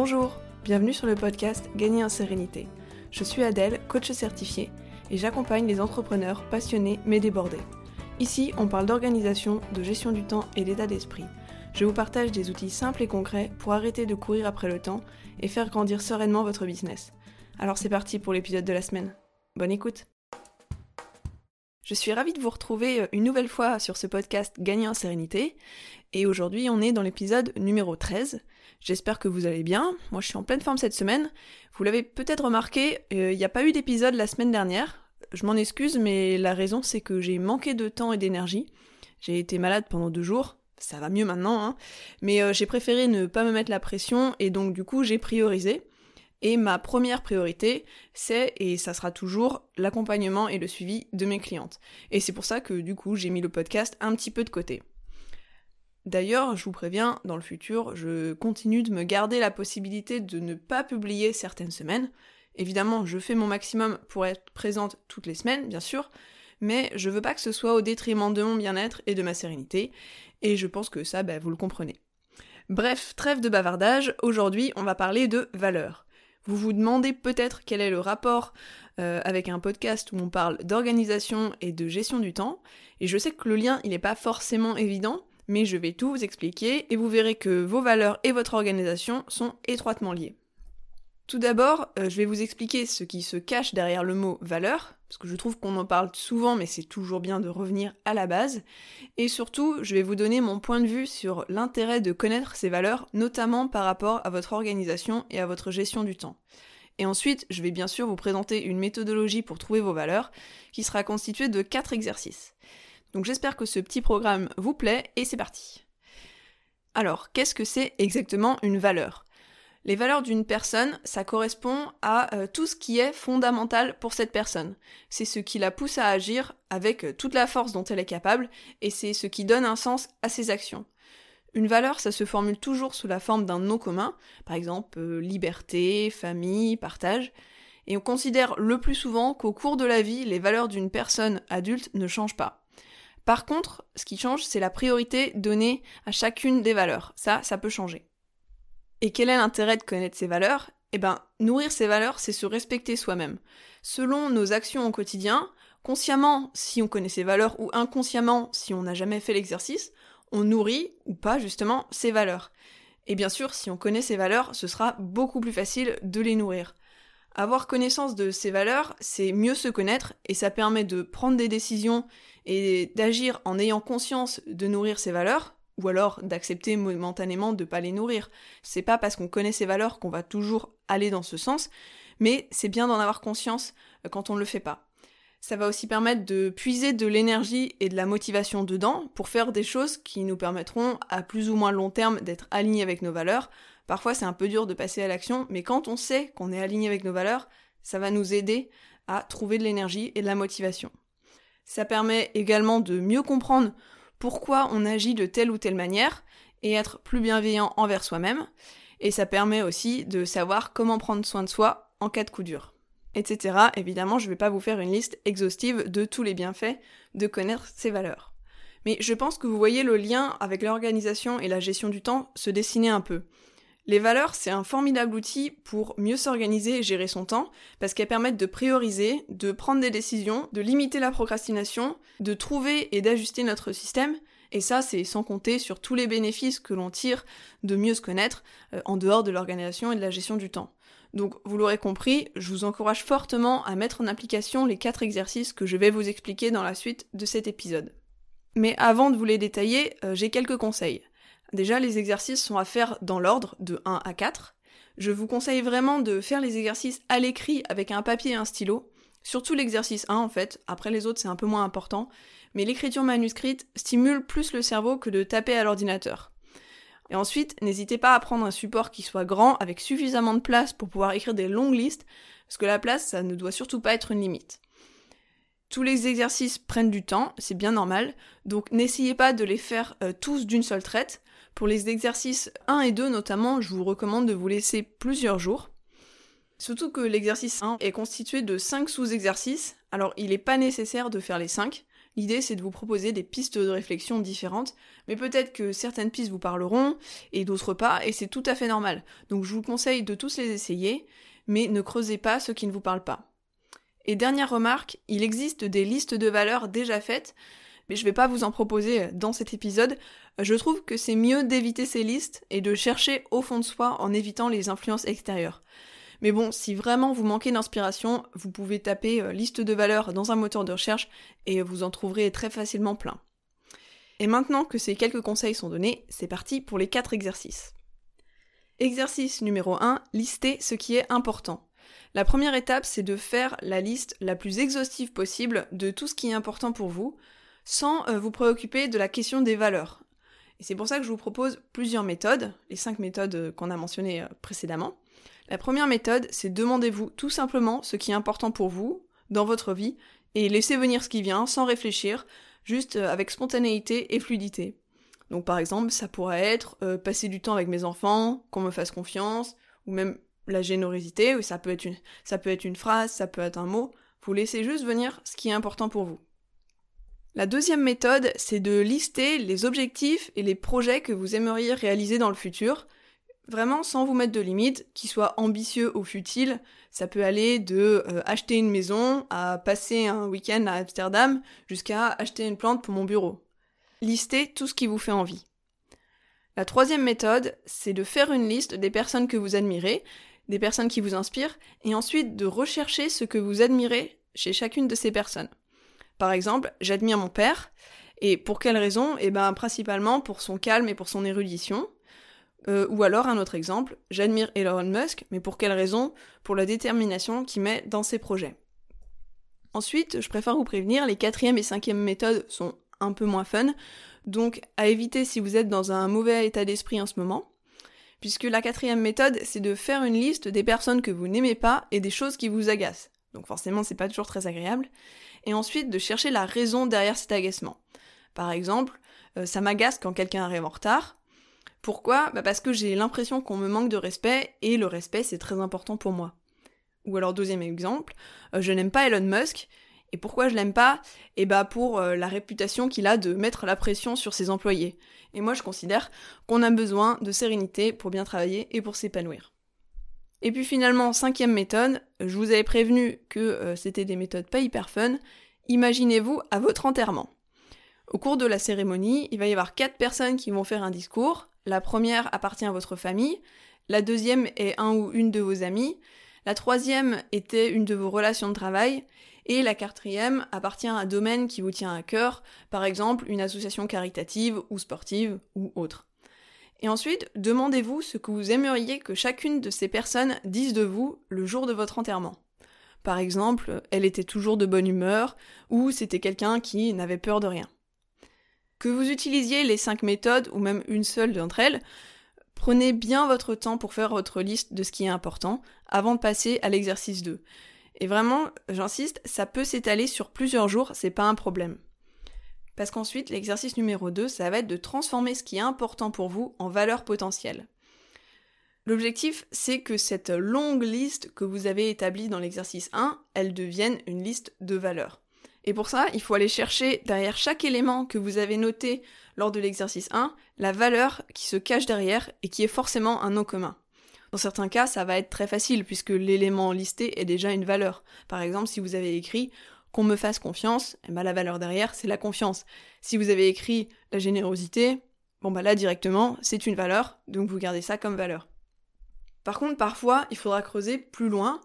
Bonjour, bienvenue sur le podcast Gagner en sérénité. Je suis Adèle, coach certifié, et j'accompagne les entrepreneurs passionnés mais débordés. Ici, on parle d'organisation, de gestion du temps et d'état d'esprit. Je vous partage des outils simples et concrets pour arrêter de courir après le temps et faire grandir sereinement votre business. Alors c'est parti pour l'épisode de la semaine. Bonne écoute je suis ravie de vous retrouver euh, une nouvelle fois sur ce podcast Gagner en sérénité. Et aujourd'hui, on est dans l'épisode numéro 13. J'espère que vous allez bien. Moi, je suis en pleine forme cette semaine. Vous l'avez peut-être remarqué, euh, il n'y a pas eu d'épisode la semaine dernière. Je m'en excuse, mais la raison, c'est que j'ai manqué de temps et d'énergie. J'ai été malade pendant deux jours. Ça va mieux maintenant, hein. Mais euh, j'ai préféré ne pas me mettre la pression et donc du coup, j'ai priorisé. Et ma première priorité, c'est, et ça sera toujours, l'accompagnement et le suivi de mes clientes. Et c'est pour ça que du coup, j'ai mis le podcast un petit peu de côté. D'ailleurs, je vous préviens, dans le futur, je continue de me garder la possibilité de ne pas publier certaines semaines. Évidemment, je fais mon maximum pour être présente toutes les semaines, bien sûr, mais je veux pas que ce soit au détriment de mon bien-être et de ma sérénité, et je pense que ça, bah, vous le comprenez. Bref, trêve de bavardage, aujourd'hui on va parler de valeurs. Vous vous demandez peut-être quel est le rapport euh, avec un podcast où on parle d'organisation et de gestion du temps, et je sais que le lien il n'est pas forcément évident, mais je vais tout vous expliquer et vous verrez que vos valeurs et votre organisation sont étroitement liées. Tout d'abord, euh, je vais vous expliquer ce qui se cache derrière le mot valeur, parce que je trouve qu'on en parle souvent, mais c'est toujours bien de revenir à la base. Et surtout, je vais vous donner mon point de vue sur l'intérêt de connaître ces valeurs, notamment par rapport à votre organisation et à votre gestion du temps. Et ensuite, je vais bien sûr vous présenter une méthodologie pour trouver vos valeurs, qui sera constituée de quatre exercices. Donc j'espère que ce petit programme vous plaît, et c'est parti. Alors, qu'est-ce que c'est exactement une valeur? Les valeurs d'une personne, ça correspond à euh, tout ce qui est fondamental pour cette personne. C'est ce qui la pousse à agir avec euh, toute la force dont elle est capable, et c'est ce qui donne un sens à ses actions. Une valeur, ça se formule toujours sous la forme d'un nom commun, par exemple euh, liberté, famille, partage, et on considère le plus souvent qu'au cours de la vie, les valeurs d'une personne adulte ne changent pas. Par contre, ce qui change, c'est la priorité donnée à chacune des valeurs. Ça, ça peut changer. Et quel est l'intérêt de connaître ces valeurs? Eh ben, nourrir ces valeurs, c'est se respecter soi-même. Selon nos actions au quotidien, consciemment si on connaît ces valeurs ou inconsciemment si on n'a jamais fait l'exercice, on nourrit ou pas justement ces valeurs. Et bien sûr, si on connaît ces valeurs, ce sera beaucoup plus facile de les nourrir. Avoir connaissance de ces valeurs, c'est mieux se connaître et ça permet de prendre des décisions et d'agir en ayant conscience de nourrir ces valeurs, ou alors d'accepter momentanément de pas les nourrir. C'est pas parce qu'on connaît ses valeurs qu'on va toujours aller dans ce sens, mais c'est bien d'en avoir conscience euh, quand on ne le fait pas. Ça va aussi permettre de puiser de l'énergie et de la motivation dedans pour faire des choses qui nous permettront à plus ou moins long terme d'être alignés avec nos valeurs. Parfois c'est un peu dur de passer à l'action, mais quand on sait qu'on est aligné avec nos valeurs, ça va nous aider à trouver de l'énergie et de la motivation. Ça permet également de mieux comprendre pourquoi on agit de telle ou telle manière et être plus bienveillant envers soi-même. Et ça permet aussi de savoir comment prendre soin de soi en cas de coup dur. Etc. Évidemment, je ne vais pas vous faire une liste exhaustive de tous les bienfaits de connaître ces valeurs. Mais je pense que vous voyez le lien avec l'organisation et la gestion du temps se dessiner un peu. Les valeurs, c'est un formidable outil pour mieux s'organiser et gérer son temps, parce qu'elles permettent de prioriser, de prendre des décisions, de limiter la procrastination, de trouver et d'ajuster notre système, et ça, c'est sans compter sur tous les bénéfices que l'on tire de mieux se connaître euh, en dehors de l'organisation et de la gestion du temps. Donc, vous l'aurez compris, je vous encourage fortement à mettre en application les quatre exercices que je vais vous expliquer dans la suite de cet épisode. Mais avant de vous les détailler, euh, j'ai quelques conseils. Déjà, les exercices sont à faire dans l'ordre de 1 à 4. Je vous conseille vraiment de faire les exercices à l'écrit avec un papier et un stylo. Surtout l'exercice 1 en fait, après les autres c'est un peu moins important, mais l'écriture manuscrite stimule plus le cerveau que de taper à l'ordinateur. Et ensuite, n'hésitez pas à prendre un support qui soit grand avec suffisamment de place pour pouvoir écrire des longues listes, parce que la place, ça ne doit surtout pas être une limite. Tous les exercices prennent du temps, c'est bien normal, donc n'essayez pas de les faire euh, tous d'une seule traite. Pour les exercices 1 et 2 notamment, je vous recommande de vous laisser plusieurs jours. Surtout que l'exercice 1 est constitué de 5 sous-exercices, alors il n'est pas nécessaire de faire les 5. L'idée, c'est de vous proposer des pistes de réflexion différentes, mais peut-être que certaines pistes vous parleront et d'autres pas, et c'est tout à fait normal. Donc je vous conseille de tous les essayer, mais ne creusez pas ce qui ne vous parle pas. Et dernière remarque, il existe des listes de valeurs déjà faites, mais je vais pas vous en proposer dans cet épisode. Je trouve que c'est mieux d'éviter ces listes et de chercher au fond de soi en évitant les influences extérieures. Mais bon, si vraiment vous manquez d'inspiration, vous pouvez taper euh, liste de valeurs dans un moteur de recherche et vous en trouverez très facilement plein. Et maintenant que ces quelques conseils sont donnés, c'est parti pour les quatre exercices. Exercice numéro 1, lister ce qui est important. La première étape, c'est de faire la liste la plus exhaustive possible de tout ce qui est important pour vous, sans euh, vous préoccuper de la question des valeurs. Et c'est pour ça que je vous propose plusieurs méthodes, les cinq méthodes euh, qu'on a mentionnées précédemment. La première méthode, c'est demandez-vous tout simplement ce qui est important pour vous dans votre vie et laissez venir ce qui vient sans réfléchir, juste euh, avec spontanéité et fluidité. Donc par exemple, ça pourrait être euh, passer du temps avec mes enfants, qu'on me fasse confiance, ou même la générosité, ou ça peut être une phrase, ça peut être un mot. Vous laissez juste venir ce qui est important pour vous. La deuxième méthode, c'est de lister les objectifs et les projets que vous aimeriez réaliser dans le futur, Vraiment sans vous mettre de limites, qu'ils soient ambitieux ou futiles, ça peut aller de euh, acheter une maison à passer un week-end à Amsterdam jusqu'à acheter une plante pour mon bureau. Listez tout ce qui vous fait envie. La troisième méthode, c'est de faire une liste des personnes que vous admirez, des personnes qui vous inspirent, et ensuite de rechercher ce que vous admirez chez chacune de ces personnes. Par exemple, j'admire mon père, et pour quelle raison? Eh ben principalement pour son calme et pour son érudition. Euh, ou alors un autre exemple, j'admire Elon Musk, mais pour quelle raison? Pour la détermination qu'il met dans ses projets. Ensuite, je préfère vous prévenir, les quatrième et cinquième méthodes sont un peu moins fun, donc à éviter si vous êtes dans un mauvais état d'esprit en ce moment. Puisque la quatrième méthode, c'est de faire une liste des personnes que vous n'aimez pas et des choses qui vous agacent. Donc forcément, c'est pas toujours très agréable. Et ensuite, de chercher la raison derrière cet agacement. Par exemple, euh, ça m'agace quand quelqu'un arrive en retard, pourquoi? Bah Parce que j'ai l'impression qu'on me manque de respect et le respect c'est très important pour moi. Ou alors deuxième exemple, euh, je n'aime pas Elon Musk. Et pourquoi je l'aime pas? Eh bah pour euh, la réputation qu'il a de mettre la pression sur ses employés. Et moi je considère qu'on a besoin de sérénité pour bien travailler et pour s'épanouir. Et puis finalement, cinquième méthode, je vous avais prévenu que euh, c'était des méthodes pas hyper fun. Imaginez-vous à votre enterrement. Au cours de la cérémonie, il va y avoir quatre personnes qui vont faire un discours, la première appartient à votre famille, la deuxième est un ou une de vos amis, la troisième était une de vos relations de travail, et la quatrième appartient à un domaine qui vous tient à cœur, par exemple une association caritative ou sportive ou autre. Et ensuite, demandez-vous ce que vous aimeriez que chacune de ces personnes dise de vous le jour de votre enterrement. Par exemple, elle était toujours de bonne humeur, ou c'était quelqu'un qui n'avait peur de rien. Que vous utilisiez les cinq méthodes ou même une seule d'entre elles, prenez bien votre temps pour faire votre liste de ce qui est important avant de passer à l'exercice 2. Et vraiment, j'insiste, ça peut s'étaler sur plusieurs jours, c'est pas un problème. Parce qu'ensuite, l'exercice numéro 2, ça va être de transformer ce qui est important pour vous en valeur potentielle. L'objectif, c'est que cette longue liste que vous avez établie dans l'exercice 1, elle devienne une liste de valeurs. Et pour ça, il faut aller chercher derrière chaque élément que vous avez noté lors de l'exercice 1, la valeur qui se cache derrière et qui est forcément un nom commun. Dans certains cas, ça va être très facile puisque l'élément listé est déjà une valeur. Par exemple, si vous avez écrit qu'on me fasse confiance, eh ben, la valeur derrière, c'est la confiance. Si vous avez écrit la générosité, bon bah là directement, c'est une valeur, donc vous gardez ça comme valeur. Par contre, parfois, il faudra creuser plus loin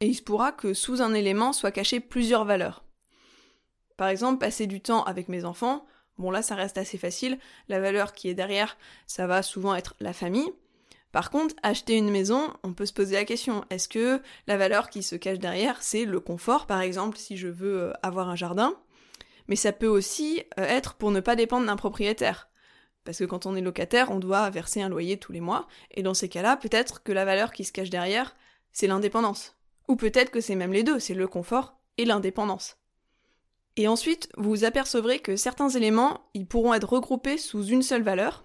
et il se pourra que sous un élément soient cachées plusieurs valeurs. Par exemple, passer du temps avec mes enfants, bon là ça reste assez facile, la valeur qui est derrière, ça va souvent être la famille. Par contre, acheter une maison, on peut se poser la question, est-ce que la valeur qui se cache derrière, c'est le confort, par exemple, si je veux euh, avoir un jardin? Mais ça peut aussi euh, être pour ne pas dépendre d'un propriétaire. Parce que quand on est locataire, on doit verser un loyer tous les mois, et dans ces cas-là, peut-être que la valeur qui se cache derrière, c'est l'indépendance. Ou peut-être que c'est même les deux, c'est le confort et l'indépendance. Et ensuite, vous apercevrez que certains éléments, ils pourront être regroupés sous une seule valeur,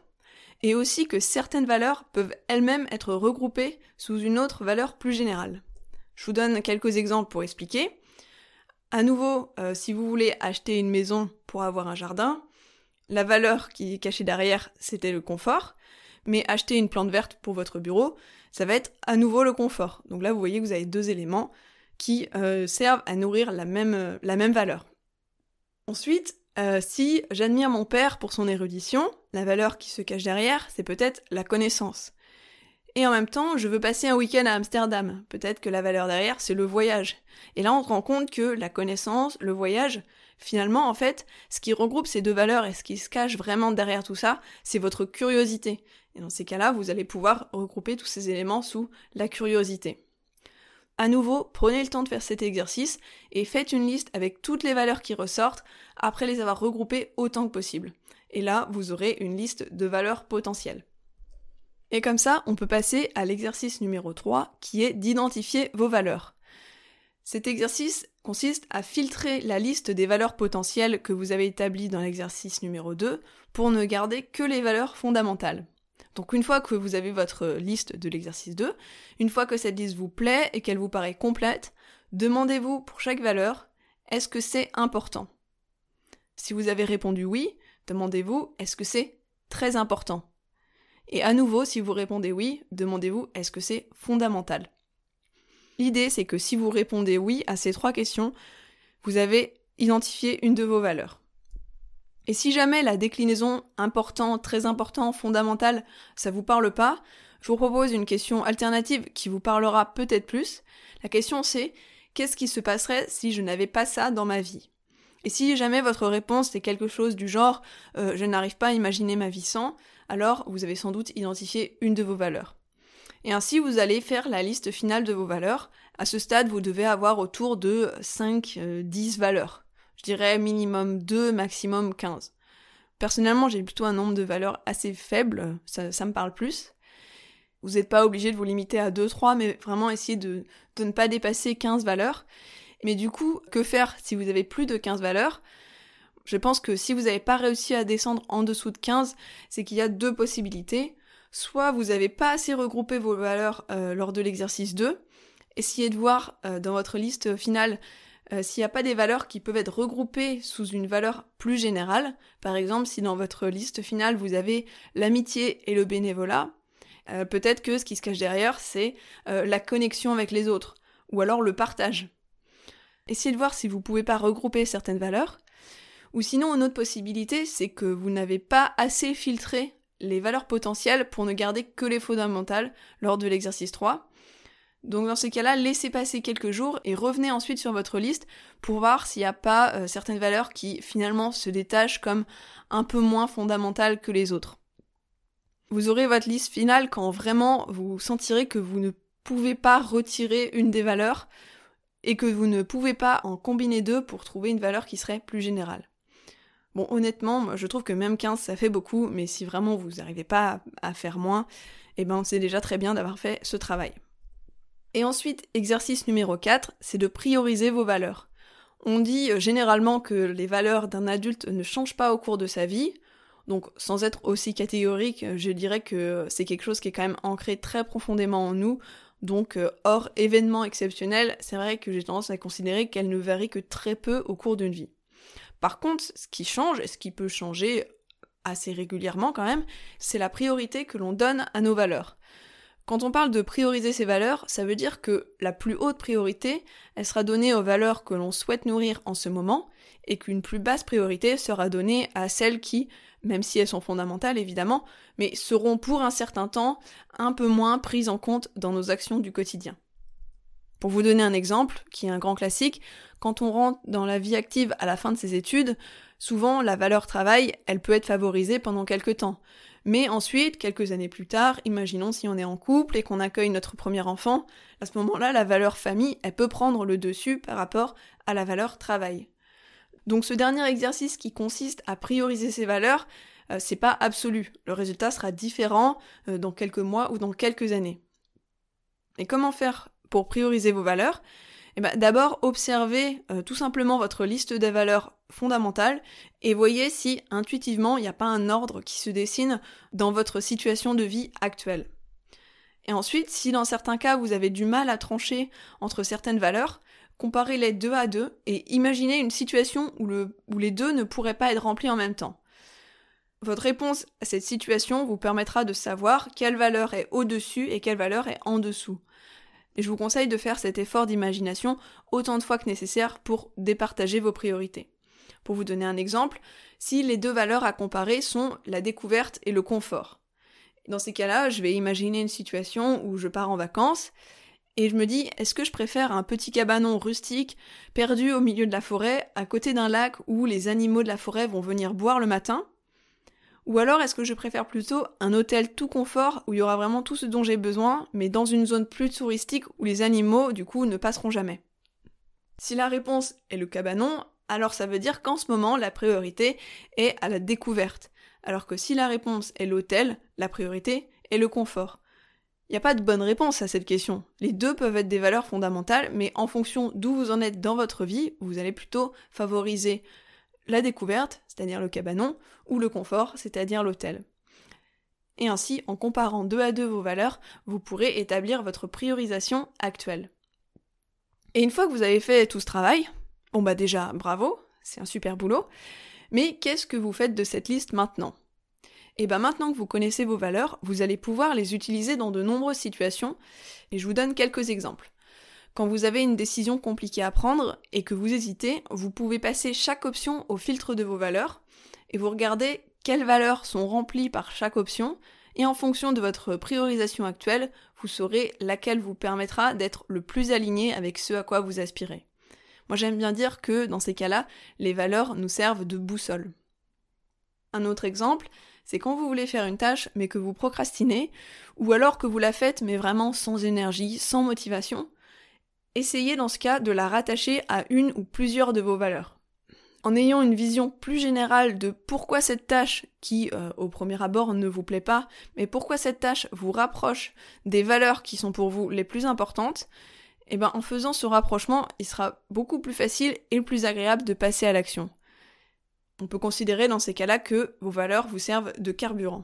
et aussi que certaines valeurs peuvent elles-mêmes être regroupées sous une autre valeur plus générale. Je vous donne quelques exemples pour expliquer. À nouveau, euh, si vous voulez acheter une maison pour avoir un jardin, la valeur qui est cachée derrière, c'était le confort. Mais acheter une plante verte pour votre bureau, ça va être à nouveau le confort. Donc là, vous voyez que vous avez deux éléments qui euh, servent à nourrir la même, euh, la même valeur. Ensuite, si j'admire mon père pour son érudition, la valeur qui se cache derrière, c'est peut-être la connaissance. Et en même temps, je veux passer un week-end à Amsterdam. Peut-être que la valeur derrière, c'est le voyage. Et là, on se rend compte que la connaissance, le voyage, finalement, en fait, ce qui regroupe ces deux valeurs et ce qui se cache vraiment derrière tout ça, c'est votre curiosité. Et dans ces cas-là, vous allez pouvoir regrouper tous ces éléments sous la curiosité. À nouveau, prenez le temps de faire cet exercice et faites une liste avec toutes les valeurs qui ressortent après les avoir regroupées autant que possible. Et là, vous aurez une liste de valeurs potentielles. Et comme ça, on peut passer à l'exercice numéro 3 qui est d'identifier vos valeurs. Cet exercice consiste à filtrer la liste des valeurs potentielles que vous avez établies dans l'exercice numéro 2 pour ne garder que les valeurs fondamentales. Donc une fois que vous avez votre liste de l'exercice 2, une fois que cette liste vous plaît et qu'elle vous paraît complète, demandez-vous pour chaque valeur, est-ce que c'est important? Si vous avez répondu oui, demandez-vous, est-ce que c'est très important? Et à nouveau, si vous répondez oui, demandez-vous est-ce que c'est fondamental? L'idée, c'est que si vous répondez oui à ces trois questions, vous avez identifié une de vos valeurs. Et si jamais la déclinaison important, très important, fondamental, ça vous parle pas, je vous propose une question alternative qui vous parlera peut-être plus. La question c'est qu'est-ce qui se passerait si je n'avais pas ça dans ma vie? Et si jamais votre réponse est quelque chose du genre euh, je n'arrive pas à imaginer ma vie sans, alors vous avez sans doute identifié une de vos valeurs. Et ainsi, vous allez faire la liste finale de vos valeurs. À ce stade, vous devez avoir autour de 5, 10 euh, valeurs. Dirais minimum 2, maximum 15. Personnellement, j'ai plutôt un nombre de valeurs assez faible, ça, me parle plus. Vous n'êtes pas obligé de vous limiter à 2-3, mais vraiment essayer de, de ne pas dépasser 15 valeurs. Mais du coup, que faire si vous avez plus de 15 valeurs? Je pense que si vous n'avez pas réussi à descendre en dessous de 15, c'est qu'il y a deux possibilités. Soit vous n'avez pas assez regroupé vos valeurs euh, lors de l'exercice 2, essayez de voir euh, dans votre liste finale euh, s'il n'y a pas des valeurs qui peuvent être regroupées sous une valeur plus générale. Par exemple, si dans votre liste finale vous avez l'amitié et le bénévolat, peut-être que ce qui se cache derrière c'est la connexion avec les autres, ou alors le partage. Essayez de voir si vous ne pouvez pas regrouper certaines valeurs, ou sinon, une autre possibilité, c'est que vous n'avez pas assez filtré les valeurs potentielles pour ne garder que les fondamentales lors de l'exercice 3. Donc dans ces cas-là, laissez passer quelques jours et revenez ensuite sur votre liste pour voir s'il n'y a pas euh, certaines valeurs qui finalement se détachent comme un peu moins fondamentales que les autres. Vous aurez votre liste finale quand vraiment vous sentirez que vous ne pouvez pas retirer une des valeurs et que vous ne pouvez pas en combiner deux pour trouver une valeur qui serait plus générale. Bon, honnêtement, je trouve que même 15, ça fait beaucoup, mais si vraiment vous n'arrivez pas à, faire moins, eh ben c'est déjà très bien d'avoir fait ce travail. Et ensuite, exercice numéro 4, c'est de prioriser vos valeurs. On dit euh, généralement que les valeurs d'un adulte ne changent pas au cours de sa vie, donc sans être aussi catégorique, je dirais que c'est quelque chose qui est quand même ancré très profondément en nous, donc euh, hors événement exceptionnel, c'est vrai que j'ai tendance à considérer qu'elle ne varie que très peu au cours d'une vie. Par contre, ce qui change, et ce qui peut changer assez régulièrement quand même, c'est la priorité que l'on donne à nos valeurs. Quand on parle de prioriser ses valeurs, ça veut dire que la plus haute priorité, elle sera donnée aux valeurs que l'on souhaite nourrir en ce moment, et qu'une plus basse priorité sera donnée à celles qui, même si elles sont fondamentales évidemment, mais seront pour un certain temps un peu moins prises en compte dans nos actions du quotidien. Pour vous donner un exemple, qui est un grand classique, quand on rentre dans la vie active à la fin de ses études, souvent la valeur travail, elle peut être favorisée pendant quelques temps. Mais ensuite, quelques années plus tard, imaginons si on est en couple et qu'on accueille notre premier enfant, à ce moment-là, la valeur famille, elle peut prendre le dessus par rapport à la valeur travail. Donc ce dernier exercice qui consiste à prioriser ses valeurs, euh, c'est pas absolu. Le résultat sera différent euh, dans quelques mois ou dans quelques années. Et comment faire pour prioriser vos valeurs? Eh ben, D'abord, observez euh, tout simplement votre liste des valeurs fondamentales et voyez si intuitivement il n'y a pas un ordre qui se dessine dans votre situation de vie actuelle. Et ensuite, si dans certains cas vous avez du mal à trancher entre certaines valeurs, comparez-les deux à deux et imaginez une situation où, où les deux ne pourraient pas être remplis en même temps. Votre réponse à cette situation vous permettra de savoir quelle valeur est au-dessus et quelle valeur est en dessous. Et je vous conseille de faire cet effort d'imagination autant de fois que nécessaire pour départager vos priorités. Pour vous donner un exemple, si les deux valeurs à comparer sont la découverte et le confort. Dans ces cas-là, je vais imaginer une situation où je pars en vacances et je me dis, est-ce que je préfère un petit cabanon rustique, perdu au milieu de la forêt, à côté d'un lac où les animaux de la forêt vont venir boire le matin Ou alors est-ce que je préfère plutôt un hôtel tout confort où il y aura vraiment tout ce dont j'ai besoin, mais dans une zone plus touristique où les animaux, du coup, ne passeront jamais? Si la réponse est le cabanon, alors ça veut dire qu'en ce moment, la priorité est à la découverte. Alors que si la réponse est l'hôtel, la priorité est le confort. Il n'y a pas de bonne réponse à cette question. Les deux peuvent être des valeurs fondamentales, mais en fonction d'où vous en êtes dans votre vie, vous allez plutôt favoriser la découverte, c'est-à-dire le cabanon, ou le confort, c'est-à-dire l'hôtel. Et ainsi, en comparant deux à deux vos valeurs, vous pourrez établir votre priorisation actuelle. Et une fois que vous avez fait tout ce travail, bon bah déjà, bravo, c'est un super boulot, mais qu'est-ce que vous faites de cette liste maintenant? Et bien maintenant que vous connaissez vos valeurs, vous allez pouvoir les utiliser dans de nombreuses situations, et je vous donne quelques exemples. Quand vous avez une décision compliquée à prendre et que vous hésitez, vous pouvez passer chaque option au filtre de vos valeurs, et vous regardez quelles valeurs sont remplies par chaque option, et en fonction de votre priorisation actuelle, vous saurez laquelle vous permettra d'être le plus aligné avec ce à quoi vous aspirez. Moi j'aime bien dire que dans ces cas-là, les valeurs nous servent de boussole. Un autre exemple, c'est quand vous voulez faire une tâche mais que vous procrastinez, ou alors que vous la faites mais vraiment sans énergie, sans motivation, essayez dans ce cas de la rattacher à une ou plusieurs de vos valeurs. En ayant une vision plus générale de pourquoi cette tâche, qui euh, au premier abord ne vous plaît pas, mais pourquoi cette tâche vous rapproche des valeurs qui sont pour vous les plus importantes, et eh ben en faisant ce rapprochement, il sera beaucoup plus facile et plus agréable de passer à l'action. On peut considérer dans ces cas-là que vos valeurs vous servent de carburant.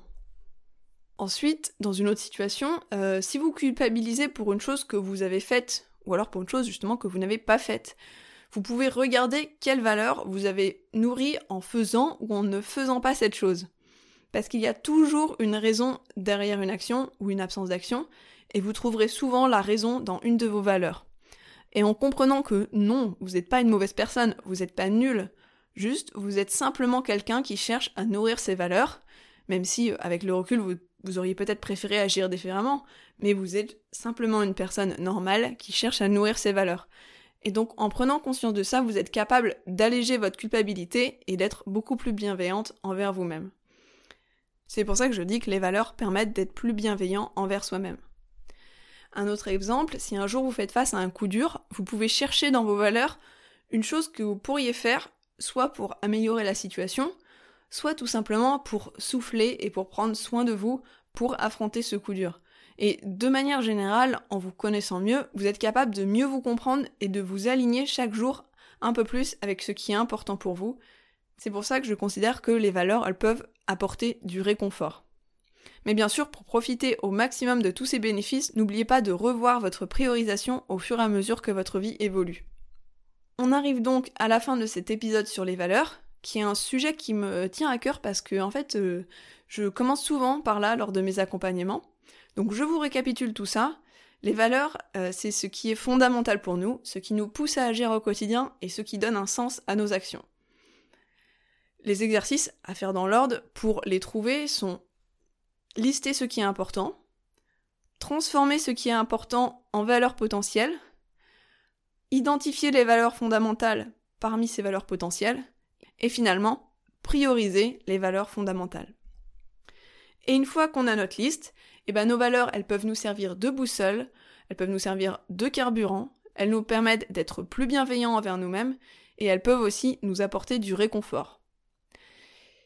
Ensuite, dans une autre situation, euh, si vous culpabilisez pour une chose que vous avez faite, ou alors pour une chose justement que vous n'avez pas faite, vous pouvez regarder quelles valeurs vous avez nourries en faisant ou en ne faisant pas cette chose. Parce qu'il y a toujours une raison derrière une action ou une absence d'action, et vous trouverez souvent la raison dans une de vos valeurs. Et en comprenant que non, vous n'êtes pas une mauvaise personne, vous n'êtes pas nul, Juste, vous êtes simplement quelqu'un qui cherche à nourrir ses valeurs, même si, euh, avec le recul, vous, auriez peut-être préféré agir différemment, mais vous êtes simplement une personne normale qui cherche à nourrir ses valeurs. Et donc, en prenant conscience de ça, vous êtes capable d'alléger votre culpabilité et d'être beaucoup plus bienveillante envers vous-même. C'est pour ça que je dis que les valeurs permettent d'être plus bienveillant envers soi-même. Un autre exemple, si un jour vous faites face à un coup dur, vous pouvez chercher dans vos valeurs une chose que vous pourriez faire soit pour améliorer la situation, soit tout simplement pour souffler et pour prendre soin de vous pour affronter ce coup dur. Et de manière générale, en vous connaissant mieux, vous êtes capable de mieux vous comprendre et de vous aligner chaque jour un peu plus avec ce qui est important pour vous. C'est pour ça que je considère que les valeurs, elles peuvent apporter du réconfort. Mais bien sûr, pour profiter au maximum de tous ces bénéfices, n'oubliez pas de revoir votre priorisation au fur et à mesure que votre vie évolue. On arrive donc à la fin de cet épisode sur les valeurs, qui est un sujet qui me tient à cœur parce que en fait, euh, je commence souvent par là lors de mes accompagnements. Donc je vous récapitule tout ça. Les valeurs, euh, c'est ce qui est fondamental pour nous, ce qui nous pousse à agir au quotidien et ce qui donne un sens à nos actions. Les exercices à faire dans l'ordre pour les trouver sont lister ce qui est important, transformer ce qui est important en valeurs potentielles, identifier les valeurs fondamentales parmi ces valeurs potentielles, et finalement, prioriser les valeurs fondamentales. Et une fois qu'on a notre liste, eh ben nos valeurs, elles peuvent nous servir de boussole, elles peuvent nous servir de carburant, elles nous permettent d'être plus bienveillants envers nous-mêmes, et elles peuvent aussi nous apporter du réconfort.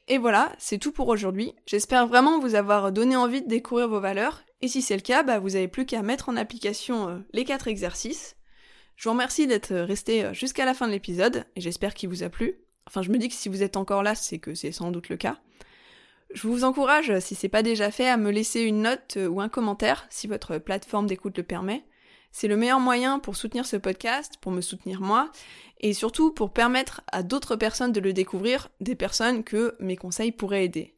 Et voilà, c'est tout pour aujourd'hui. J'espère vraiment vous avoir donné envie de découvrir vos valeurs, et si c'est le cas, bah, vous n'avez plus qu'à mettre en application euh, les quatre exercices. Je vous remercie d'être resté euh, jusqu'à la fin de l'épisode et j'espère qu'il vous a plu. Enfin, je me dis que si vous êtes encore là, c'est que c'est sans doute le cas. Je vous encourage, si c'est pas déjà fait, à me laisser une note euh, ou un commentaire si votre plateforme d'écoute le permet. C'est le meilleur moyen pour soutenir ce podcast, pour me soutenir moi, et surtout pour permettre à d'autres personnes de le découvrir, des personnes que mes conseils pourraient aider.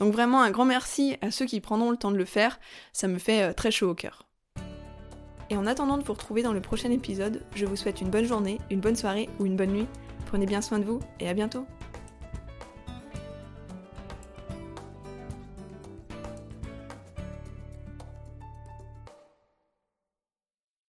Donc vraiment un grand merci à ceux qui prendront le temps de le faire, ça me fait euh, très chaud au cœur. Et en attendant de vous retrouver dans le prochain épisode, je vous souhaite une bonne journée, une bonne soirée ou une bonne nuit. Prenez bien soin de vous et à bientôt